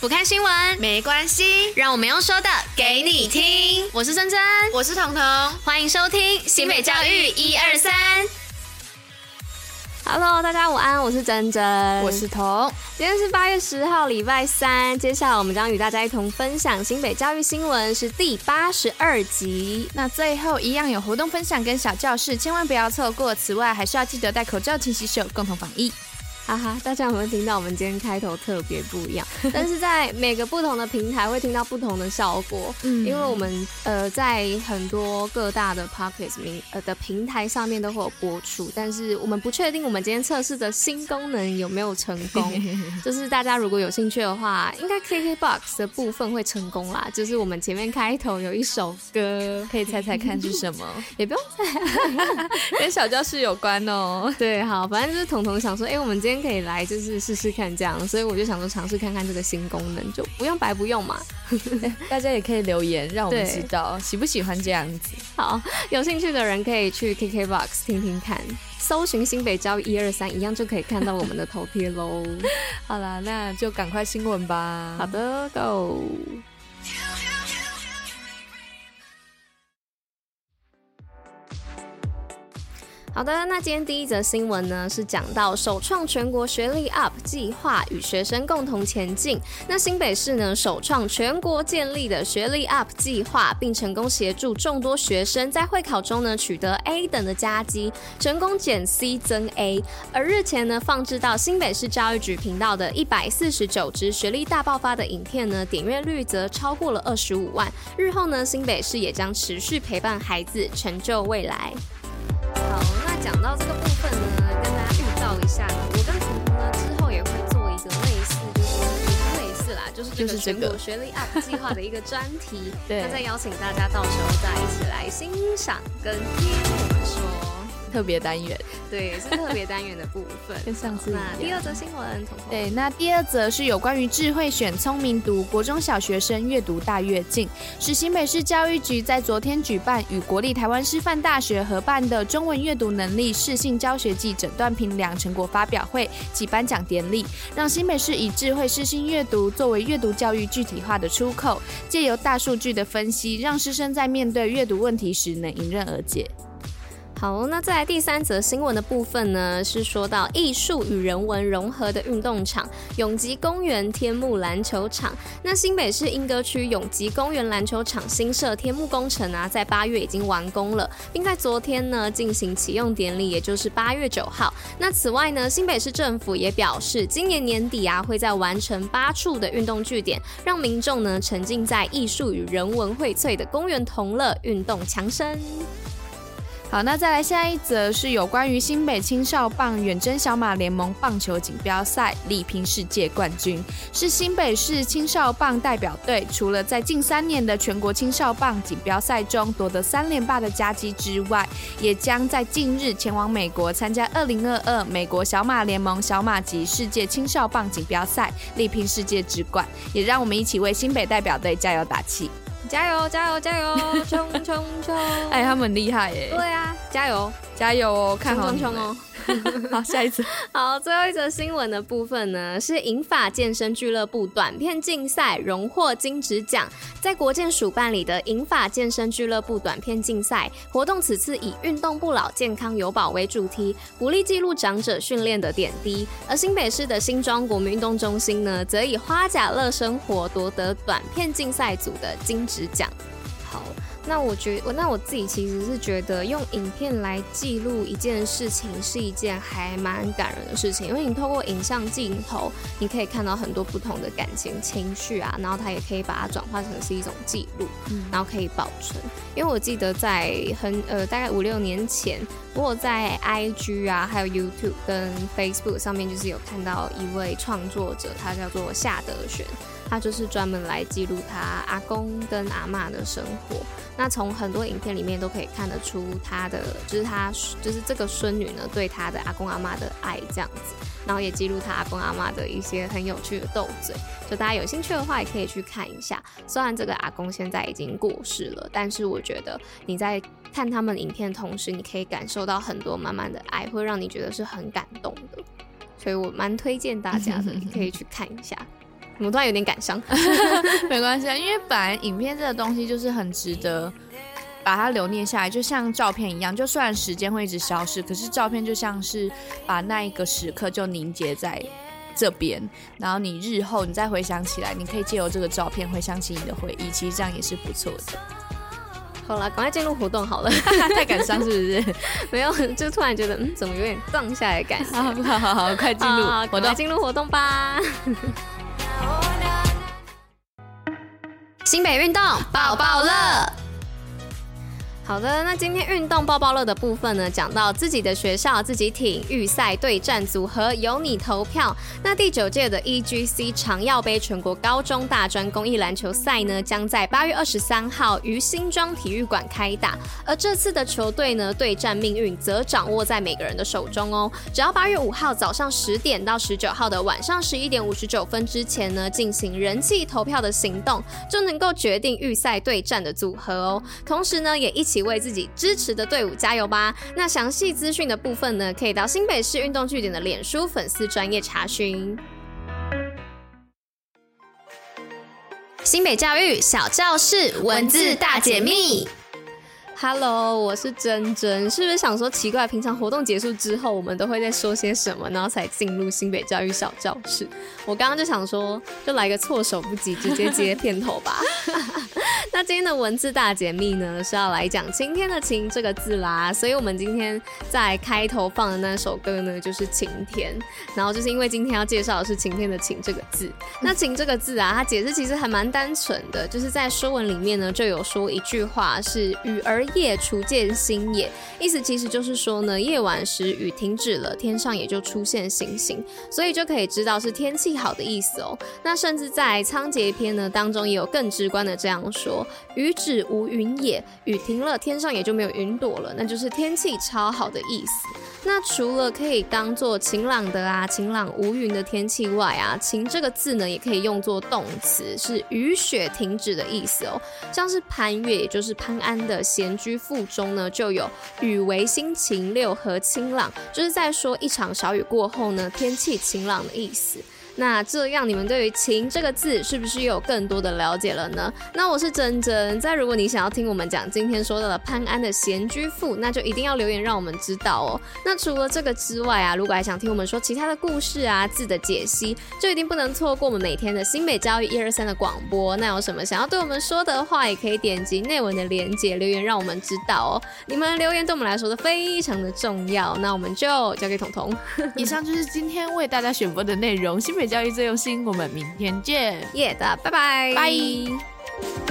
不看新闻没关系，让我们用说的给你听。我是珍珍，我是彤彤，欢迎收听新北教育一二三。Hello，大家午安，我是珍珍，我是彤。今天是八月十号，礼拜三。接下来我们将与大家一同分享新北教育新闻，是第八十二集。那最后一样有活动分享跟小教室，千万不要错过。此外，还是要记得戴口罩、勤洗手，共同防疫。哈哈，大家有没有听到我们今天开头特别不一样？但是在每个不同的平台会听到不同的效果，嗯，因为我们呃在很多各大的 Podcast 平呃的平台上面都会有播出，但是我们不确定我们今天测试的新功能有没有成功。就是大家如果有兴趣的话，应该 KKBOX 的部分会成功啦。就是我们前面开头有一首歌，可以猜猜看是什么？也不用猜，跟小教室有关哦。对，好，反正就是彤彤想说，哎、欸，我们今天。可以来就是试试看这样，所以我就想说尝试看看这个新功能，就不用白不用嘛。大家也可以留言让我们知道喜不喜欢这样子。好，有兴趣的人可以去 KKBOX 听听看，搜寻新北交一二三，一样就可以看到我们的头贴喽。好啦，那就赶快新闻吧。好的，Go。好的，那今天第一则新闻呢，是讲到首创全国学历 UP 计划与学生共同前进。那新北市呢，首创全国建立的学历 UP 计划，并成功协助众多学生在会考中呢取得 A 等的佳绩，成功减 C 增 A。而日前呢，放置到新北市教育局频道的一百四十九支学历大爆发的影片呢，点阅率则超过了二十五万。日后呢，新北市也将持续陪伴孩子成就未来。讲到这个部分呢，跟大家预告一下，我跟图图呢之后也会做一个类似，就是类似啦，就是这个全国学历 UP 计划的一个专题，对，那再邀请大家到时候再一起来欣赏跟听我们说。特别单元，对，是特别单元的部分。跟上次那第二则新闻，对，那第二则是有关于智慧选聪明读国中小学生阅读大跃进，是新北市教育局在昨天举办与国立台湾师范大学合办的中文阅读能力适性教学暨诊断评量成果发表会及颁奖典礼，让新北市以智慧适性阅读作为阅读教育具体化的出口，借由大数据的分析，让师生在面对阅读问题时能迎刃而解。好，那在第三则新闻的部分呢，是说到艺术与人文融合的运动场——永吉公园天幕篮球场。那新北市莺歌区永吉公园篮球场新设天幕工程啊，在八月已经完工了，并在昨天呢进行启用典礼，也就是八月九号。那此外呢，新北市政府也表示，今年年底啊，会在完成八处的运动据点，让民众呢沉浸在艺术与人文荟萃的公园同乐，运动强身。好，那再来下一则是有关于新北青少棒远征小马联盟棒球锦标赛力拼世界冠军，是新北市青少棒代表队除了在近三年的全国青少棒锦标赛中夺得三连霸的佳绩之外，也将在近日前往美国参加二零二二美国小马联盟小马级世界青少棒锦标赛，力拼世界之冠。也让我们一起为新北代表队加油打气。加油！加油！加油！冲冲冲！哎，他们厉害耶！对啊，加油！加油哦！看好你们哦！好，下一次。好，最后一则新闻的部分呢，是银发健身俱乐部短片竞赛荣获金质奖。在国健署办理的银发健身俱乐部短片竞赛活动，此次以“运动不老，健康有保”为主题，鼓励记录长者训练的点滴。而新北市的新庄国民运动中心呢，则以“花甲乐生活”夺得短片竞赛组的金质奖。好。那我觉我那我自己其实是觉得用影片来记录一件事情是一件还蛮感人的事情，因为你透过影像镜头，你可以看到很多不同的感情情绪啊，然后它也可以把它转化成是一种记录，然后可以保存。因为我记得在很呃大概五六年前，我在 IG 啊还有 YouTube 跟 Facebook 上面就是有看到一位创作者，他叫做夏德选。他就是专门来记录他阿公跟阿嬷的生活。那从很多影片里面都可以看得出他的，就是他就是这个孙女呢对他的阿公阿嬷的爱这样子。然后也记录他阿公阿嬷的一些很有趣的斗嘴。就大家有兴趣的话，也可以去看一下。虽然这个阿公现在已经过世了，但是我觉得你在看他们影片的同时，你可以感受到很多满满的爱，会让你觉得是很感动的。所以我蛮推荐大家的，你可以去看一下。我突然有点感伤，没关系啊，因为本来影片这个东西就是很值得把它留念下来，就像照片一样，就虽然时间会一直消失，可是照片就像是把那一个时刻就凝结在这边，然后你日后你再回想起来，你可以借由这个照片回想起你的回忆，其实这样也是不错的。好了，赶快进入活动好了 太感伤是不是？没有，就突然觉得嗯，怎么有点荡下来的感觉？好好好，快进入活动，进入活动吧。新北运动报报乐。好的，那今天运动报报乐的部分呢，讲到自己的学校自己挺预赛对战组合由你投票。那第九届的 EGC 长耀杯全国高中大专公益篮球赛呢，将在八月二十三号于新庄体育馆开打。而这次的球队呢，对战命运则掌握在每个人的手中哦。只要八月五号早上十点到十九号的晚上十一点五十九分之前呢，进行人气投票的行动，就能够决定预赛对战的组合哦。同时呢，也一起。为自己支持的队伍加油吧！那详细资讯的部分呢，可以到新北市运动据点的脸书粉丝专业查询。新北教育小教室文字大解密。Hello，我是珍珍，是不是想说奇怪？平常活动结束之后，我们都会在说些什么，然后才进入新北教育小教室？我刚刚就想说，就来个措手不及，直接接片头吧。那今天的文字大解密呢，是要来讲晴天的晴这个字啦。所以我们今天在开头放的那首歌呢，就是晴天。然后就是因为今天要介绍的是晴天的晴这个字。那晴这个字啊，它解释其实还蛮单纯的，就是在说文里面呢，就有说一句话是雨而。夜初见星也，意思其实就是说呢，夜晚时雨停止了，天上也就出现星星，所以就可以知道是天气好的意思哦。那甚至在仓颉篇呢当中也有更直观的这样说：雨止无云也，雨停了，天上也就没有云朵了，那就是天气超好的意思。那除了可以当做晴朗的啊、晴朗无云的天气外啊，晴这个字呢也可以用作动词，是雨雪停止的意思哦。像是潘岳，也就是潘安的《闲居赋》中呢，就有“雨为心晴，六合清朗”，就是在说一场小雨过后呢，天气晴朗的意思。那这样，你们对于“情”这个字是不是又有更多的了解了呢？那我是珍珍。再如果你想要听我们讲今天说到的潘安的《闲居赋》，那就一定要留言让我们知道哦。那除了这个之外啊，如果还想听我们说其他的故事啊、字的解析，就一定不能错过我们每天的新北教育一二三的广播。那有什么想要对我们说的话，也可以点击内文的连接留言让我们知道哦。你们的留言对我们来说都非常的重要。那我们就交给彤彤。以上就是今天为大家选播的内容，新北。教育最用心，我们明天见，耶的，拜拜，拜。